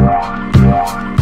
yeah